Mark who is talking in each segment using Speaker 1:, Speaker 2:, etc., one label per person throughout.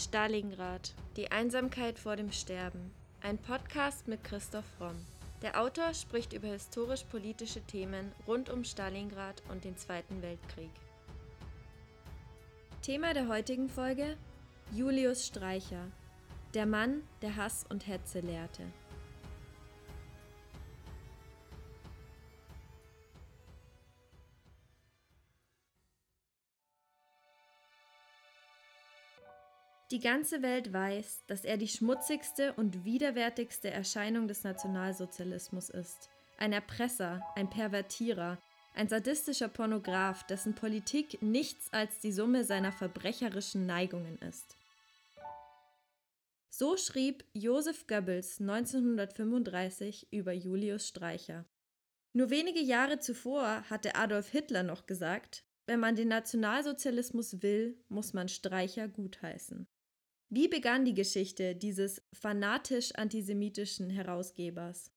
Speaker 1: Stalingrad. Die Einsamkeit vor dem Sterben. Ein Podcast mit Christoph Romm. Der Autor spricht über historisch-politische Themen rund um Stalingrad und den Zweiten Weltkrieg. Thema der heutigen Folge: Julius Streicher. Der Mann, der Hass und Hetze lehrte. Die ganze Welt weiß, dass er die schmutzigste und widerwärtigste Erscheinung des Nationalsozialismus ist. Ein Erpresser, ein Pervertierer, ein sadistischer Pornograf, dessen Politik nichts als die Summe seiner verbrecherischen Neigungen ist. So schrieb Joseph Goebbels 1935 über Julius Streicher. Nur wenige Jahre zuvor hatte Adolf Hitler noch gesagt, wenn man den Nationalsozialismus will, muss man Streicher gutheißen. Wie begann die Geschichte dieses fanatisch antisemitischen Herausgebers?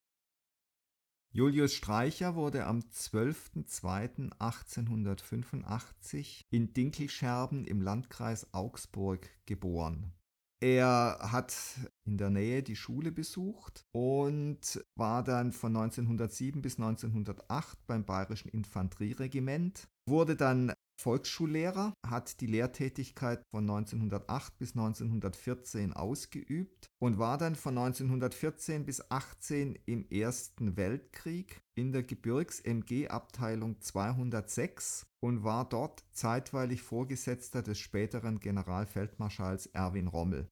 Speaker 2: Julius Streicher wurde am 12.02.1885 in Dinkelscherben im Landkreis Augsburg geboren. Er hat in der Nähe die Schule besucht und war dann von 1907 bis 1908 beim Bayerischen Infanterieregiment, wurde dann Volksschullehrer, hat die Lehrtätigkeit von 1908 bis 1914 ausgeübt und war dann von 1914 bis 18 im Ersten Weltkrieg in der Gebirgs-MG-Abteilung 206 und war dort zeitweilig Vorgesetzter des späteren Generalfeldmarschalls Erwin Rommel.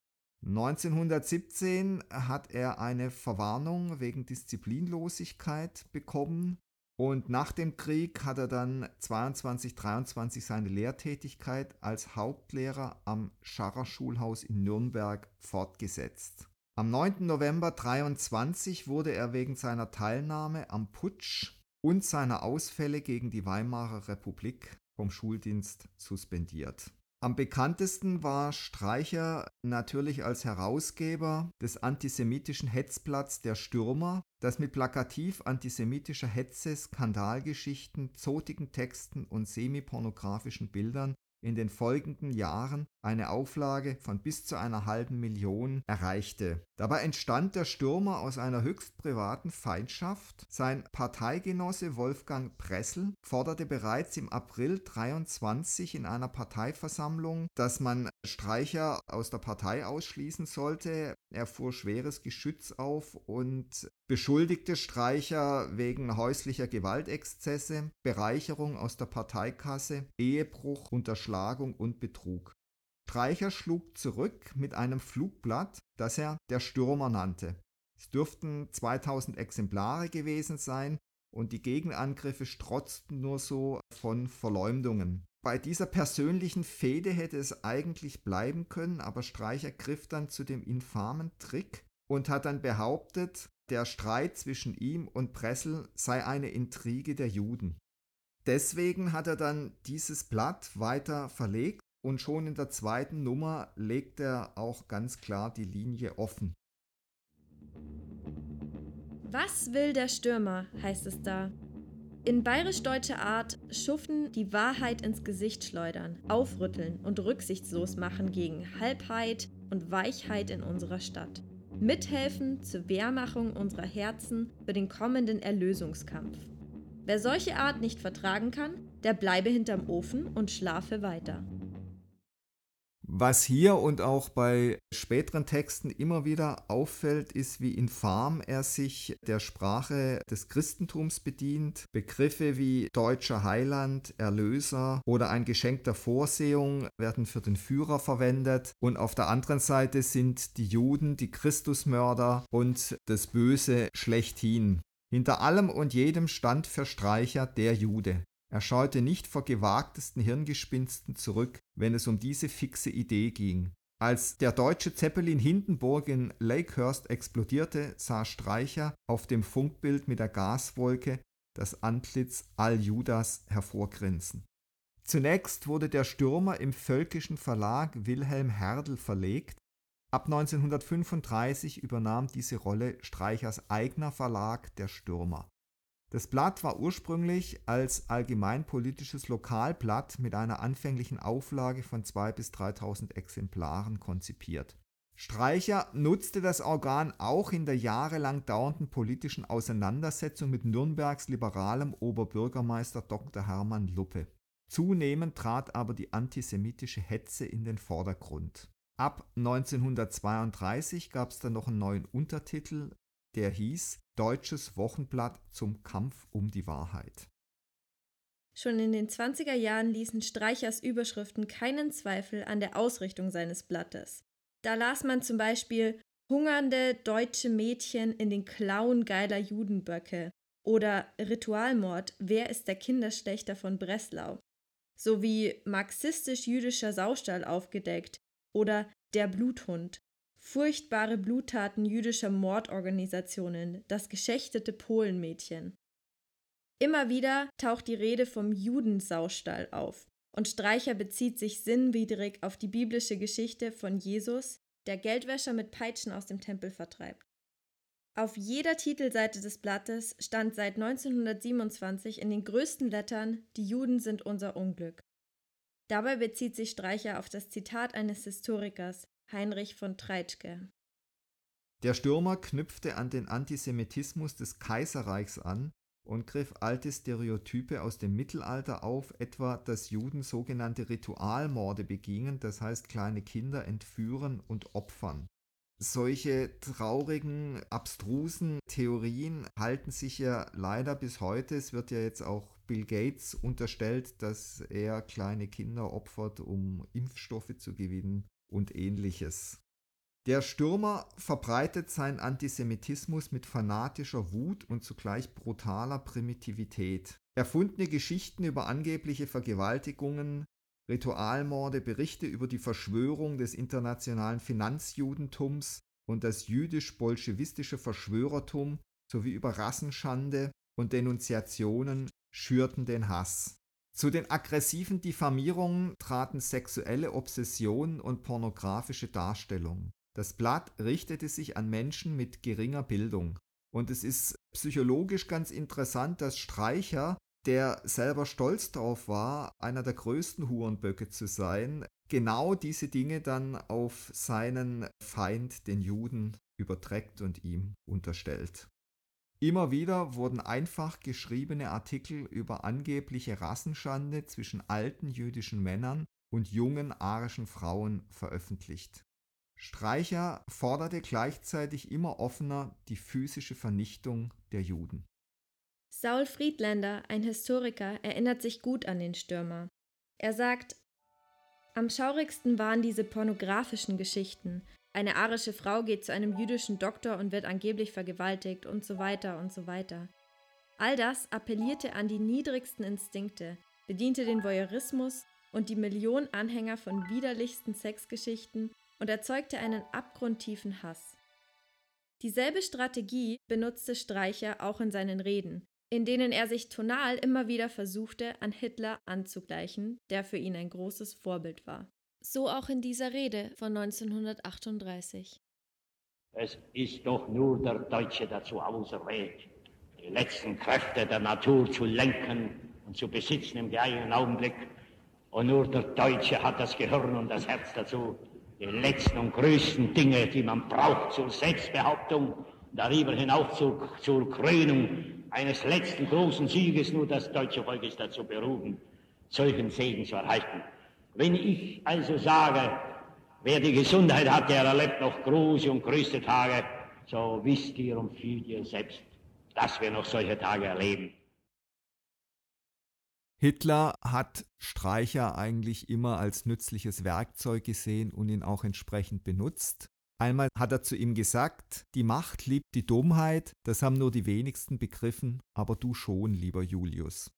Speaker 2: 1917 hat er eine Verwarnung wegen Disziplinlosigkeit bekommen und nach dem Krieg hat er dann 22, 23 seine Lehrtätigkeit als Hauptlehrer am Scharrer Schulhaus in Nürnberg fortgesetzt. Am 9. November 23 wurde er wegen seiner Teilnahme am Putsch und seiner Ausfälle gegen die Weimarer Republik vom Schuldienst suspendiert. Am bekanntesten war Streicher natürlich als Herausgeber des antisemitischen Hetzblatts Der Stürmer, das mit plakativ antisemitischer Hetze, Skandalgeschichten, zotigen Texten und semipornografischen Bildern in den folgenden Jahren eine Auflage von bis zu einer halben Million erreichte. Dabei entstand der Stürmer aus einer höchst privaten Feindschaft. Sein Parteigenosse Wolfgang Pressel forderte bereits im April 23 in einer Parteiversammlung, dass man Streicher aus der Partei ausschließen sollte. Er fuhr schweres Geschütz auf und beschuldigte Streicher wegen häuslicher Gewaltexzesse, Bereicherung aus der Parteikasse, Ehebruch, Unterschlagung und Betrug. Streicher schlug zurück mit einem Flugblatt, das er der Stürmer nannte. Es dürften 2000 Exemplare gewesen sein und die Gegenangriffe strotzten nur so von Verleumdungen. Bei dieser persönlichen Fehde hätte es eigentlich bleiben können, aber Streicher griff dann zu dem infamen Trick und hat dann behauptet, der Streit zwischen ihm und Pressel sei eine Intrige der Juden. Deswegen hat er dann dieses Blatt weiter verlegt und schon in der zweiten Nummer legt er auch ganz klar die Linie offen.
Speaker 1: Was will der Stürmer, heißt es da. In bayerisch-deutscher Art schuften die Wahrheit ins Gesicht schleudern, aufrütteln und rücksichtslos machen gegen Halbheit und Weichheit in unserer Stadt. Mithelfen zur Wehrmachung unserer Herzen für den kommenden Erlösungskampf. Wer solche Art nicht vertragen kann, der bleibe hinterm Ofen und schlafe weiter.
Speaker 2: Was hier und auch bei späteren Texten immer wieder auffällt, ist, wie infam er sich der Sprache des Christentums bedient. Begriffe wie deutscher Heiland, Erlöser oder ein Geschenk der Vorsehung werden für den Führer verwendet. Und auf der anderen Seite sind die Juden die Christusmörder und das Böse schlechthin. Hinter allem und jedem stand für Streicher der Jude. Er scheute nicht vor gewagtesten Hirngespinsten zurück, wenn es um diese fixe Idee ging. Als der deutsche Zeppelin Hindenburg in Lakehurst explodierte, sah Streicher auf dem Funkbild mit der Gaswolke das Antlitz Al-Judas hervorgrinsen. Zunächst wurde der Stürmer im völkischen Verlag Wilhelm Herdel verlegt. Ab 1935 übernahm diese Rolle Streichers eigener Verlag, der Stürmer. Das Blatt war ursprünglich als allgemeinpolitisches Lokalblatt mit einer anfänglichen Auflage von 2.000 bis 3.000 Exemplaren konzipiert. Streicher nutzte das Organ auch in der jahrelang dauernden politischen Auseinandersetzung mit Nürnbergs liberalem Oberbürgermeister Dr. Hermann Luppe. Zunehmend trat aber die antisemitische Hetze in den Vordergrund. Ab 1932 gab es dann noch einen neuen Untertitel, der hieß Deutsches Wochenblatt zum Kampf um die Wahrheit.
Speaker 1: Schon in den 20er Jahren ließen Streichers Überschriften keinen Zweifel an der Ausrichtung seines Blattes. Da las man zum Beispiel Hungernde deutsche Mädchen in den Klauen geiler Judenböcke oder Ritualmord, wer ist der Kinderschlechter von Breslau? sowie marxistisch-jüdischer Saustall aufgedeckt oder Der Bluthund, furchtbare Bluttaten jüdischer Mordorganisationen, das geschächtete Polenmädchen. Immer wieder taucht die Rede vom Judensaustall auf, und Streicher bezieht sich sinnwidrig auf die biblische Geschichte von Jesus, der Geldwäscher mit Peitschen aus dem Tempel vertreibt. Auf jeder Titelseite des Blattes stand seit 1927 in den größten Lettern Die Juden sind unser Unglück. Dabei bezieht sich Streicher auf das Zitat eines Historikers, Heinrich von Treitschke.
Speaker 2: Der Stürmer knüpfte an den Antisemitismus des Kaiserreichs an und griff alte Stereotype aus dem Mittelalter auf, etwa dass Juden sogenannte Ritualmorde begingen, das heißt kleine Kinder entführen und opfern. Solche traurigen, abstrusen Theorien halten sich ja leider bis heute. Es wird ja jetzt auch Bill Gates unterstellt, dass er kleine Kinder opfert, um Impfstoffe zu gewinnen und ähnliches. Der Stürmer verbreitet seinen Antisemitismus mit fanatischer Wut und zugleich brutaler Primitivität. Erfundene Geschichten über angebliche Vergewaltigungen, Ritualmorde, Berichte über die Verschwörung des internationalen Finanzjudentums und das jüdisch-bolschewistische Verschwörertum sowie über Rassenschande und Denunziationen schürten den Hass. Zu den aggressiven Diffamierungen traten sexuelle Obsessionen und pornografische Darstellungen. Das Blatt richtete sich an Menschen mit geringer Bildung. Und es ist psychologisch ganz interessant, dass Streicher der selber stolz darauf war, einer der größten Hurenböcke zu sein, genau diese Dinge dann auf seinen Feind, den Juden, überträgt und ihm unterstellt. Immer wieder wurden einfach geschriebene Artikel über angebliche Rassenschande zwischen alten jüdischen Männern und jungen arischen Frauen veröffentlicht. Streicher forderte gleichzeitig immer offener die physische Vernichtung der Juden.
Speaker 1: Saul Friedländer, ein Historiker, erinnert sich gut an den Stürmer. Er sagt, am schaurigsten waren diese pornografischen Geschichten. Eine arische Frau geht zu einem jüdischen Doktor und wird angeblich vergewaltigt und so weiter und so weiter. All das appellierte an die niedrigsten Instinkte, bediente den Voyeurismus und die Millionen Anhänger von widerlichsten Sexgeschichten und erzeugte einen abgrundtiefen Hass. Dieselbe Strategie benutzte Streicher auch in seinen Reden, in denen er sich tonal immer wieder versuchte, an Hitler anzugleichen, der für ihn ein großes Vorbild war. So auch in dieser Rede von 1938.
Speaker 3: Es ist doch nur der Deutsche dazu auserwählt, die letzten Kräfte der Natur zu lenken und zu besitzen im gleichen Augenblick. Und nur der Deutsche hat das Gehirn und das Herz dazu, die letzten und größten Dinge, die man braucht zur Selbstbehauptung, darüber hinaus zur, zur Krönung eines letzten großen Sieges, nur das deutsche Volk ist dazu berufen, solchen Segen zu erhalten. Wenn ich also sage, wer die Gesundheit hat, der erlebt noch große und größte Tage, so wisst ihr und fühlt ihr selbst, dass wir noch solche Tage erleben.
Speaker 2: Hitler hat Streicher eigentlich immer als nützliches Werkzeug gesehen und ihn auch entsprechend benutzt. Einmal hat er zu ihm gesagt, die Macht liebt die Dummheit, das haben nur die wenigsten begriffen, aber du schon, lieber Julius.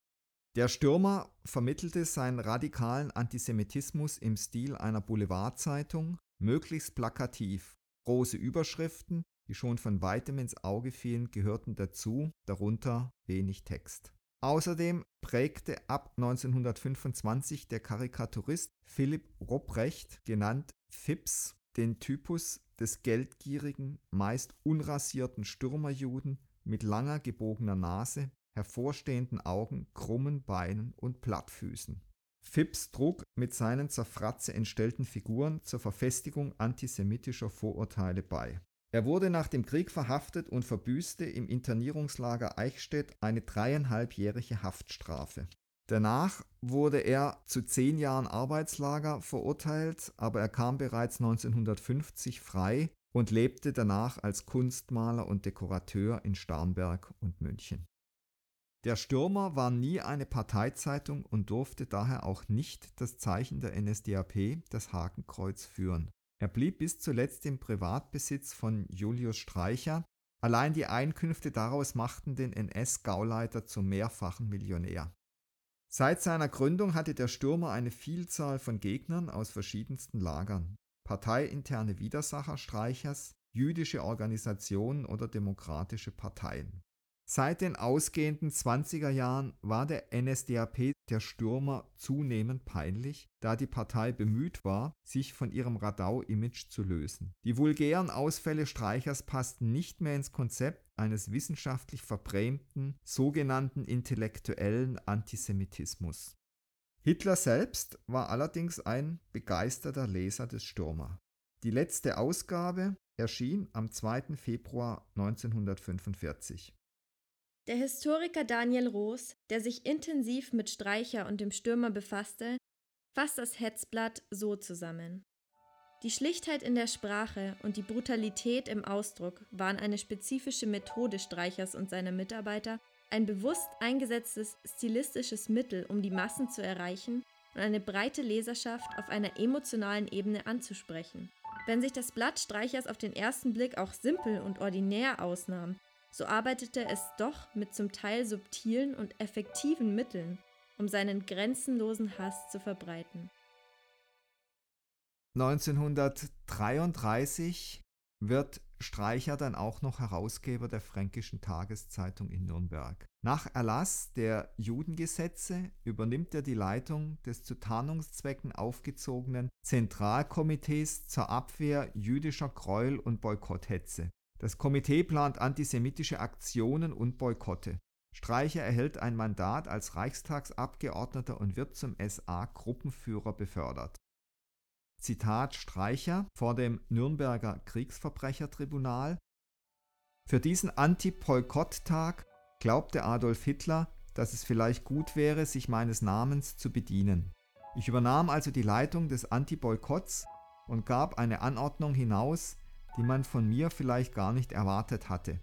Speaker 2: Der Stürmer vermittelte seinen radikalen Antisemitismus im Stil einer Boulevardzeitung, möglichst plakativ. Große Überschriften, die schon von weitem ins Auge fielen, gehörten dazu, darunter wenig Text. Außerdem prägte ab 1925 der Karikaturist Philipp Robrecht, genannt Phipps, den Typus des geldgierigen, meist unrasierten Stürmerjuden mit langer gebogener Nase, hervorstehenden Augen, krummen Beinen und Plattfüßen. Phipps trug mit seinen zerfratze entstellten Figuren zur Verfestigung antisemitischer Vorurteile bei. Er wurde nach dem Krieg verhaftet und verbüßte im Internierungslager Eichstätt eine dreieinhalbjährige Haftstrafe. Danach wurde er zu zehn Jahren Arbeitslager verurteilt, aber er kam bereits 1950 frei und lebte danach als Kunstmaler und Dekorateur in Starnberg und München. Der Stürmer war nie eine Parteizeitung und durfte daher auch nicht das Zeichen der NSDAP, das Hakenkreuz, führen. Er blieb bis zuletzt im Privatbesitz von Julius Streicher, allein die Einkünfte daraus machten den NS-Gauleiter zum mehrfachen Millionär. Seit seiner Gründung hatte der Stürmer eine Vielzahl von Gegnern aus verschiedensten Lagern. Parteiinterne Widersacher Streichers, jüdische Organisationen oder demokratische Parteien. Seit den ausgehenden 20er Jahren war der NSDAP der Stürmer zunehmend peinlich, da die Partei bemüht war, sich von ihrem Radau-Image zu lösen. Die vulgären Ausfälle Streichers passten nicht mehr ins Konzept eines wissenschaftlich verbrämten, sogenannten intellektuellen Antisemitismus. Hitler selbst war allerdings ein begeisterter Leser des Stürmer. Die letzte Ausgabe erschien am 2. Februar 1945.
Speaker 1: Der Historiker Daniel Roos, der sich intensiv mit Streicher und dem Stürmer befasste, fasst das Hetzblatt so zusammen. Die Schlichtheit in der Sprache und die Brutalität im Ausdruck waren eine spezifische Methode Streichers und seiner Mitarbeiter, ein bewusst eingesetztes stilistisches Mittel, um die Massen zu erreichen und eine breite Leserschaft auf einer emotionalen Ebene anzusprechen. Wenn sich das Blatt Streichers auf den ersten Blick auch simpel und ordinär ausnahm, so arbeitete es doch mit zum Teil subtilen und effektiven Mitteln, um seinen grenzenlosen Hass zu verbreiten.
Speaker 2: 1933 wird Streicher dann auch noch Herausgeber der Fränkischen Tageszeitung in Nürnberg. Nach Erlass der Judengesetze übernimmt er die Leitung des zu Tarnungszwecken aufgezogenen Zentralkomitees zur Abwehr jüdischer Gräuel und Boykotthetze. Das Komitee plant antisemitische Aktionen und Boykotte. Streicher erhält ein Mandat als Reichstagsabgeordneter und wird zum SA-Gruppenführer befördert. Zitat Streicher vor dem Nürnberger Kriegsverbrechertribunal Für diesen Anti-Boykott-Tag glaubte Adolf Hitler, dass es vielleicht gut wäre, sich meines Namens zu bedienen. Ich übernahm also die Leitung des Anti-Boykotts und gab eine Anordnung hinaus, die man von mir vielleicht gar nicht erwartet hatte.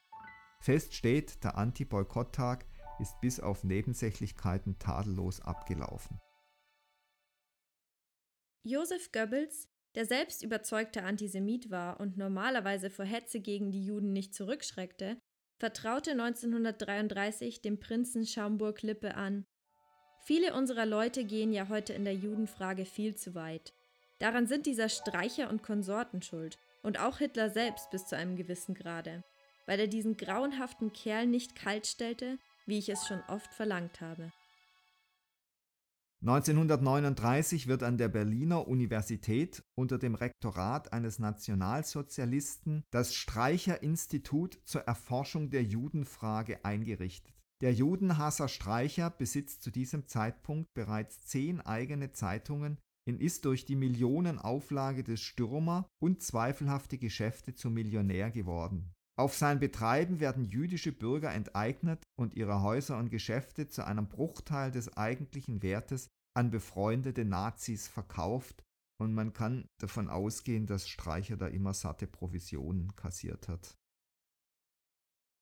Speaker 2: Fest steht, der Anti-Boykott-Tag ist bis auf Nebensächlichkeiten tadellos abgelaufen.
Speaker 1: Josef Goebbels, der selbst überzeugter Antisemit war und normalerweise vor Hetze gegen die Juden nicht zurückschreckte, vertraute 1933 dem Prinzen Schaumburg-Lippe an. Viele unserer Leute gehen ja heute in der Judenfrage viel zu weit. Daran sind dieser Streicher und Konsorten schuld. Und auch Hitler selbst bis zu einem gewissen Grade, weil er diesen grauenhaften Kerl nicht kalt stellte, wie ich es schon oft verlangt habe.
Speaker 2: 1939 wird an der Berliner Universität unter dem Rektorat eines Nationalsozialisten das Streicher-Institut zur Erforschung der Judenfrage eingerichtet. Der Judenhasser Streicher besitzt zu diesem Zeitpunkt bereits zehn eigene Zeitungen und ist durch die Millionenauflage des Stürmer und zweifelhafte Geschäfte zum Millionär geworden. Auf sein Betreiben werden jüdische Bürger enteignet und ihre Häuser und Geschäfte zu einem Bruchteil des eigentlichen Wertes an befreundete Nazis verkauft und man kann davon ausgehen, dass Streicher da immer satte Provisionen kassiert hat.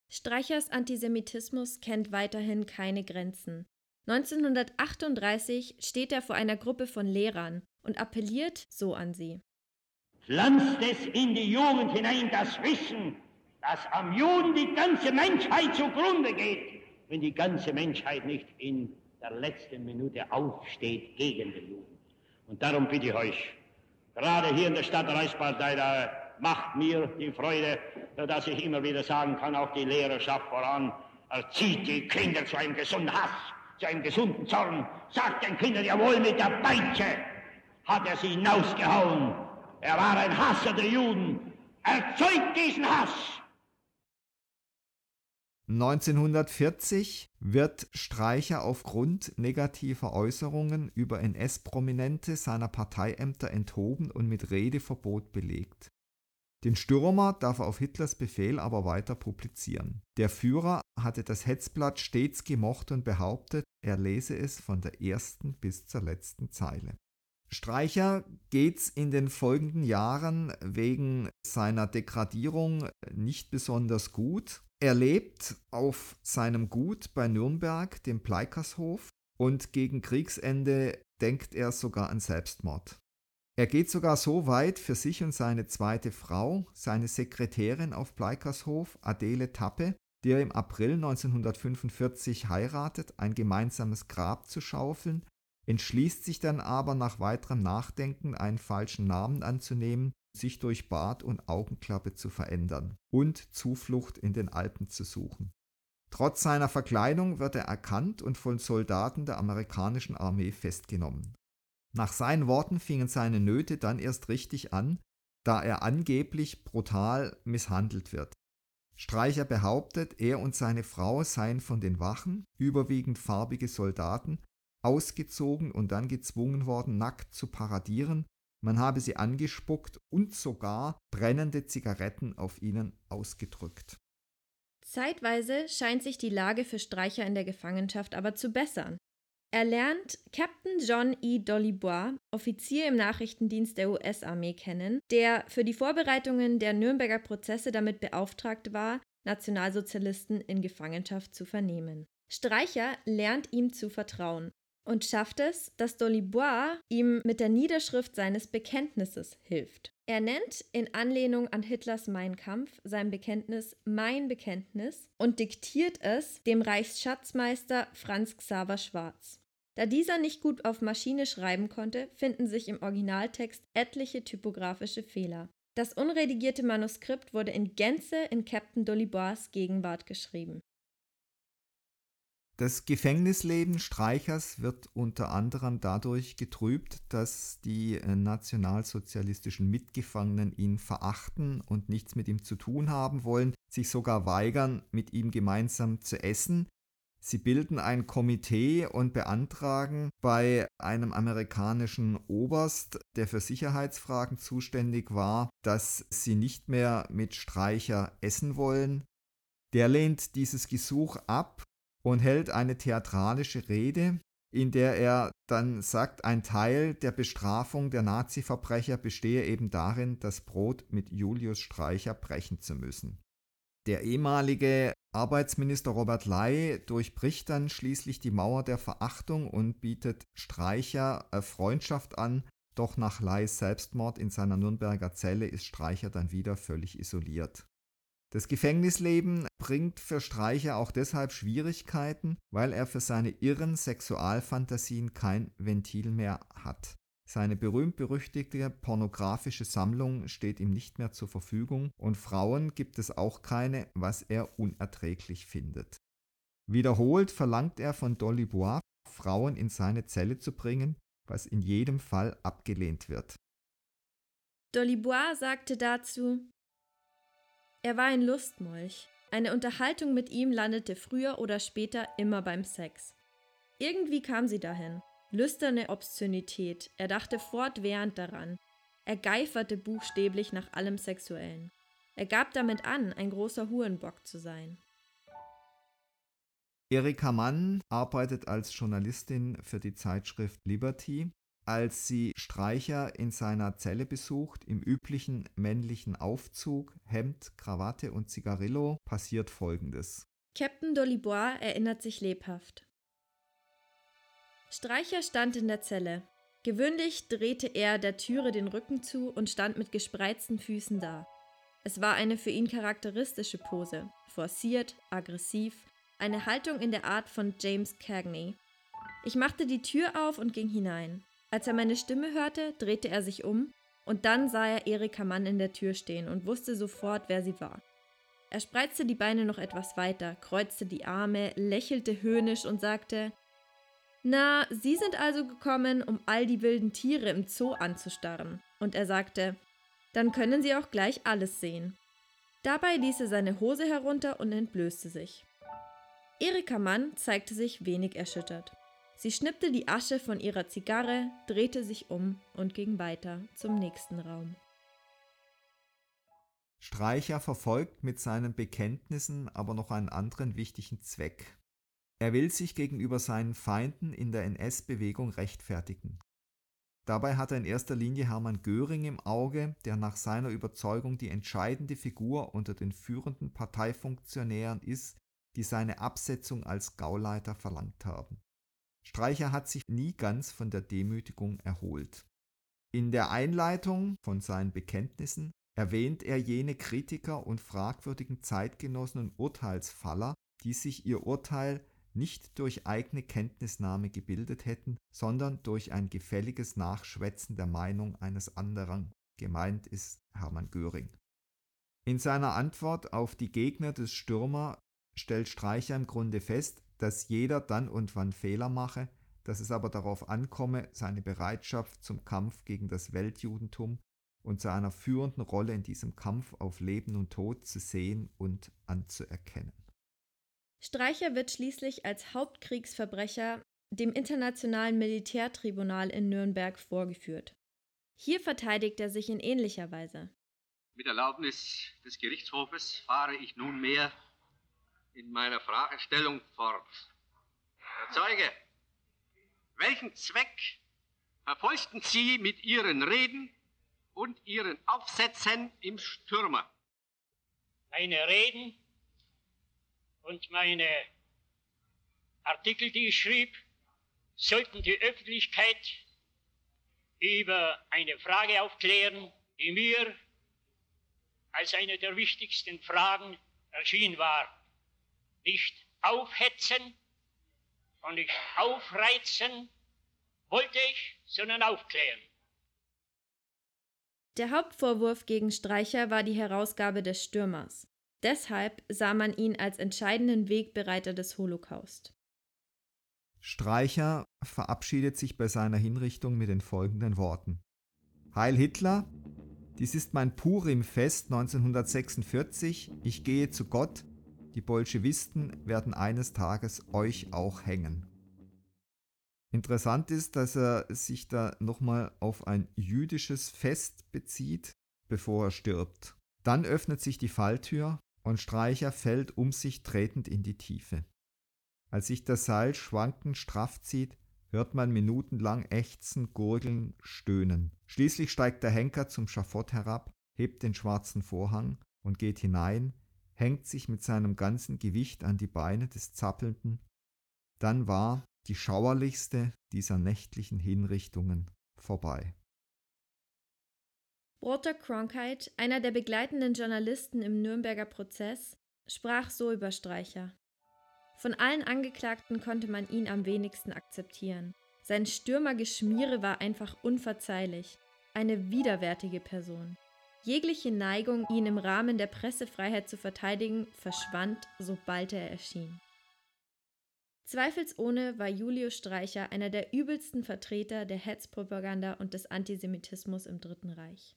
Speaker 1: Streichers Antisemitismus kennt weiterhin keine Grenzen. 1938 steht er vor einer Gruppe von Lehrern und appelliert so an sie.
Speaker 3: Pflanzt es in die Jugend hinein das Wissen, dass am Juden die ganze Menschheit zugrunde geht, wenn die ganze Menschheit nicht in der letzten Minute aufsteht gegen den Juden. Und darum bitte ich euch, gerade hier in der Stadt Reichspartei, da macht mir die Freude, dass ich immer wieder sagen kann, auch die Lehrerschaft voran, erzieht die Kinder zu einem gesunden Hass zu einem gesunden Zorn, sagt den Kindern, jawohl, mit der Peitsche hat er sie hinausgehauen. Er war ein Hasser der Juden. Erzeugt diesen Hass.
Speaker 2: 1940 wird Streicher aufgrund negativer Äußerungen über NS-Prominente seiner Parteiämter enthoben und mit Redeverbot belegt. Den Stürmer darf er auf Hitlers Befehl aber weiter publizieren. Der Führer hatte das Hetzblatt stets gemocht und behauptet, er lese es von der ersten bis zur letzten Zeile. Streicher geht's in den folgenden Jahren wegen seiner Degradierung nicht besonders gut. Er lebt auf seinem Gut bei Nürnberg, dem Pleikershof, und gegen Kriegsende denkt er sogar an Selbstmord. Er geht sogar so weit, für sich und seine zweite Frau, seine Sekretärin auf Pleikershof, Adele Tappe, die er im April 1945 heiratet, ein gemeinsames Grab zu schaufeln, entschließt sich dann aber nach weiterem Nachdenken einen falschen Namen anzunehmen, sich durch Bart und Augenklappe zu verändern und Zuflucht in den Alpen zu suchen. Trotz seiner Verkleidung wird er erkannt und von Soldaten der amerikanischen Armee festgenommen. Nach seinen Worten fingen seine Nöte dann erst richtig an, da er angeblich brutal misshandelt wird. Streicher behauptet, er und seine Frau seien von den Wachen, überwiegend farbige Soldaten, ausgezogen und dann gezwungen worden, nackt zu paradieren, man habe sie angespuckt und sogar brennende Zigaretten auf ihnen ausgedrückt.
Speaker 1: Zeitweise scheint sich die Lage für Streicher in der Gefangenschaft aber zu bessern. Er lernt Captain John E. Dollybois, Offizier im Nachrichtendienst der US-Armee, kennen, der für die Vorbereitungen der Nürnberger Prozesse damit beauftragt war, Nationalsozialisten in Gefangenschaft zu vernehmen. Streicher lernt ihm zu vertrauen und schafft es, dass Dolibois ihm mit der Niederschrift seines Bekenntnisses hilft. Er nennt in Anlehnung an Hitlers Mein Kampf sein Bekenntnis Mein Bekenntnis und diktiert es dem Reichsschatzmeister Franz Xaver Schwarz. Da dieser nicht gut auf Maschine schreiben konnte, finden sich im Originaltext etliche typografische Fehler. Das unredigierte Manuskript wurde in Gänze in Captain Dolibois Gegenwart geschrieben.
Speaker 2: Das Gefängnisleben Streichers wird unter anderem dadurch getrübt, dass die äh, nationalsozialistischen Mitgefangenen ihn verachten und nichts mit ihm zu tun haben wollen, sich sogar weigern, mit ihm gemeinsam zu essen. Sie bilden ein Komitee und beantragen bei einem amerikanischen Oberst, der für Sicherheitsfragen zuständig war, dass sie nicht mehr mit Streicher essen wollen. Der lehnt dieses Gesuch ab und hält eine theatralische Rede, in der er dann sagt, ein Teil der Bestrafung der Nazi-Verbrecher bestehe eben darin, das Brot mit Julius Streicher brechen zu müssen. Der ehemalige Arbeitsminister Robert Ley durchbricht dann schließlich die Mauer der Verachtung und bietet Streicher äh, Freundschaft an, doch nach Leys Selbstmord in seiner Nürnberger Zelle ist Streicher dann wieder völlig isoliert. Das Gefängnisleben bringt für Streicher auch deshalb Schwierigkeiten, weil er für seine irren Sexualfantasien kein Ventil mehr hat. Seine berühmt-berüchtigte pornografische Sammlung steht ihm nicht mehr zur Verfügung und Frauen gibt es auch keine, was er unerträglich findet. Wiederholt verlangt er von Dolly Bois, Frauen in seine Zelle zu bringen, was in jedem Fall abgelehnt wird.
Speaker 1: Dolly Bois sagte dazu, er war ein Lustmolch. Eine Unterhaltung mit ihm landete früher oder später immer beim Sex. Irgendwie kam sie dahin. Lüsterne Obszönität, er dachte fortwährend daran. Er geiferte buchstäblich nach allem Sexuellen. Er gab damit an, ein großer Hurenbock zu sein.
Speaker 2: Erika Mann arbeitet als Journalistin für die Zeitschrift Liberty als sie Streicher in seiner Zelle besucht, im üblichen männlichen Aufzug, Hemd, Krawatte und Zigarillo, passiert Folgendes.
Speaker 1: Captain Dolibois erinnert sich lebhaft. Streicher stand in der Zelle. Gewöhnlich drehte er der Türe den Rücken zu und stand mit gespreizten Füßen da. Es war eine für ihn charakteristische Pose, forciert, aggressiv, eine Haltung in der Art von James Cagney. Ich machte die Tür auf und ging hinein. Als er meine Stimme hörte, drehte er sich um und dann sah er Erika Mann in der Tür stehen und wusste sofort, wer sie war. Er spreizte die Beine noch etwas weiter, kreuzte die Arme, lächelte höhnisch und sagte: Na, Sie sind also gekommen, um all die wilden Tiere im Zoo anzustarren. Und er sagte: Dann können Sie auch gleich alles sehen. Dabei ließ er seine Hose herunter und entblößte sich. Erika Mann zeigte sich wenig erschüttert. Sie schnippte die Asche von ihrer Zigarre, drehte sich um und ging weiter zum nächsten Raum.
Speaker 2: Streicher verfolgt mit seinen Bekenntnissen aber noch einen anderen wichtigen Zweck. Er will sich gegenüber seinen Feinden in der NS-Bewegung rechtfertigen. Dabei hat er in erster Linie Hermann Göring im Auge, der nach seiner Überzeugung die entscheidende Figur unter den führenden Parteifunktionären ist, die seine Absetzung als Gauleiter verlangt haben. Streicher hat sich nie ganz von der Demütigung erholt. In der Einleitung von seinen Bekenntnissen erwähnt er jene Kritiker und fragwürdigen Zeitgenossen und Urteilsfaller, die sich ihr Urteil nicht durch eigene Kenntnisnahme gebildet hätten, sondern durch ein gefälliges Nachschwätzen der Meinung eines anderen. Gemeint ist Hermann Göring. In seiner Antwort auf die Gegner des Stürmer stellt Streicher im Grunde fest, dass jeder dann und wann Fehler mache, dass es aber darauf ankomme, seine Bereitschaft zum Kampf gegen das Weltjudentum und zu einer führenden Rolle in diesem Kampf auf Leben und Tod zu sehen und anzuerkennen.
Speaker 1: Streicher wird schließlich als Hauptkriegsverbrecher dem Internationalen Militärtribunal in Nürnberg vorgeführt. Hier verteidigt er sich in ähnlicher Weise.
Speaker 4: Mit Erlaubnis des Gerichtshofes fahre ich nunmehr in meiner Fragestellung fort. Herr Zeuge, welchen Zweck verfolgten Sie mit Ihren Reden und Ihren Aufsätzen im Stürmer?
Speaker 3: Meine Reden und meine Artikel, die ich schrieb, sollten die Öffentlichkeit über eine Frage aufklären, die mir als eine der wichtigsten Fragen erschienen war. Nicht aufhetzen und nicht aufreizen wollte ich, sondern aufklären.
Speaker 1: Der Hauptvorwurf gegen Streicher war die Herausgabe des Stürmers. Deshalb sah man ihn als entscheidenden Wegbereiter des Holocaust.
Speaker 2: Streicher verabschiedet sich bei seiner Hinrichtung mit den folgenden Worten. Heil Hitler, dies ist mein Purim-Fest 1946, ich gehe zu Gott, die Bolschewisten werden eines Tages euch auch hängen. Interessant ist, dass er sich da nochmal auf ein jüdisches Fest bezieht, bevor er stirbt. Dann öffnet sich die Falltür und Streicher fällt um sich tretend in die Tiefe. Als sich das Seil schwankend straff zieht, hört man minutenlang ächzen, gurgeln, stöhnen. Schließlich steigt der Henker zum Schafott herab, hebt den schwarzen Vorhang und geht hinein, hängt sich mit seinem ganzen Gewicht an die Beine des Zappelnden. Dann war die schauerlichste dieser nächtlichen Hinrichtungen vorbei.
Speaker 1: Walter Cronkite, einer der begleitenden Journalisten im Nürnberger Prozess, sprach so über Streicher. Von allen Angeklagten konnte man ihn am wenigsten akzeptieren. Sein Stürmergeschmiere war einfach unverzeihlich, eine widerwärtige Person. Jegliche Neigung, ihn im Rahmen der Pressefreiheit zu verteidigen, verschwand, sobald er erschien. Zweifelsohne war Julius Streicher einer der übelsten Vertreter der Hetzpropaganda und des Antisemitismus im Dritten Reich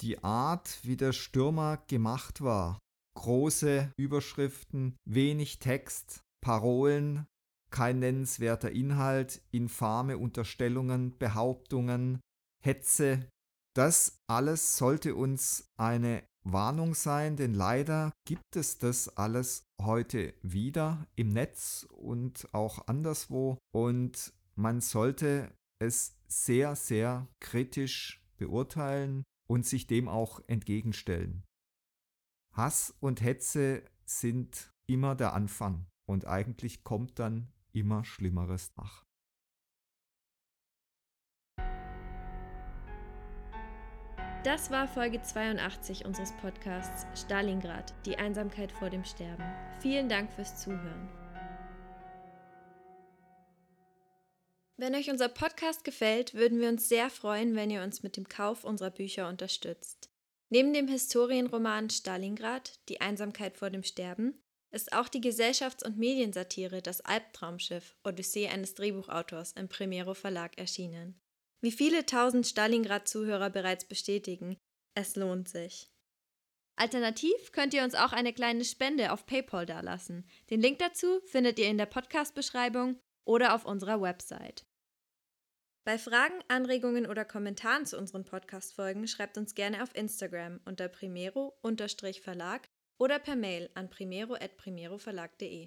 Speaker 2: die Art, wie der Stürmer gemacht war. Große Überschriften, wenig Text, Parolen, kein nennenswerter Inhalt, infame Unterstellungen, Behauptungen, Hetze. Das alles sollte uns eine Warnung sein, denn leider gibt es das alles heute wieder im Netz und auch anderswo und man sollte es sehr, sehr kritisch beurteilen und sich dem auch entgegenstellen. Hass und Hetze sind immer der Anfang und eigentlich kommt dann immer Schlimmeres nach.
Speaker 1: Das war Folge 82 unseres Podcasts Stalingrad, die Einsamkeit vor dem Sterben. Vielen Dank fürs Zuhören. Wenn euch unser Podcast gefällt, würden wir uns sehr freuen, wenn ihr uns mit dem Kauf unserer Bücher unterstützt. Neben dem Historienroman Stalingrad, Die Einsamkeit vor dem Sterben, ist auch die Gesellschafts- und Mediensatire Das Albtraumschiff, Odyssee eines Drehbuchautors im Primero Verlag erschienen. Wie viele tausend Stalingrad-Zuhörer bereits bestätigen, es lohnt sich. Alternativ könnt ihr uns auch eine kleine Spende auf PayPal dalassen. Den Link dazu findet ihr in der Podcast-Beschreibung oder auf unserer Website. Bei Fragen, Anregungen oder Kommentaren zu unseren Podcast-Folgen schreibt uns gerne auf Instagram unter primero-verlag oder per Mail an primero.primeroverlag.de.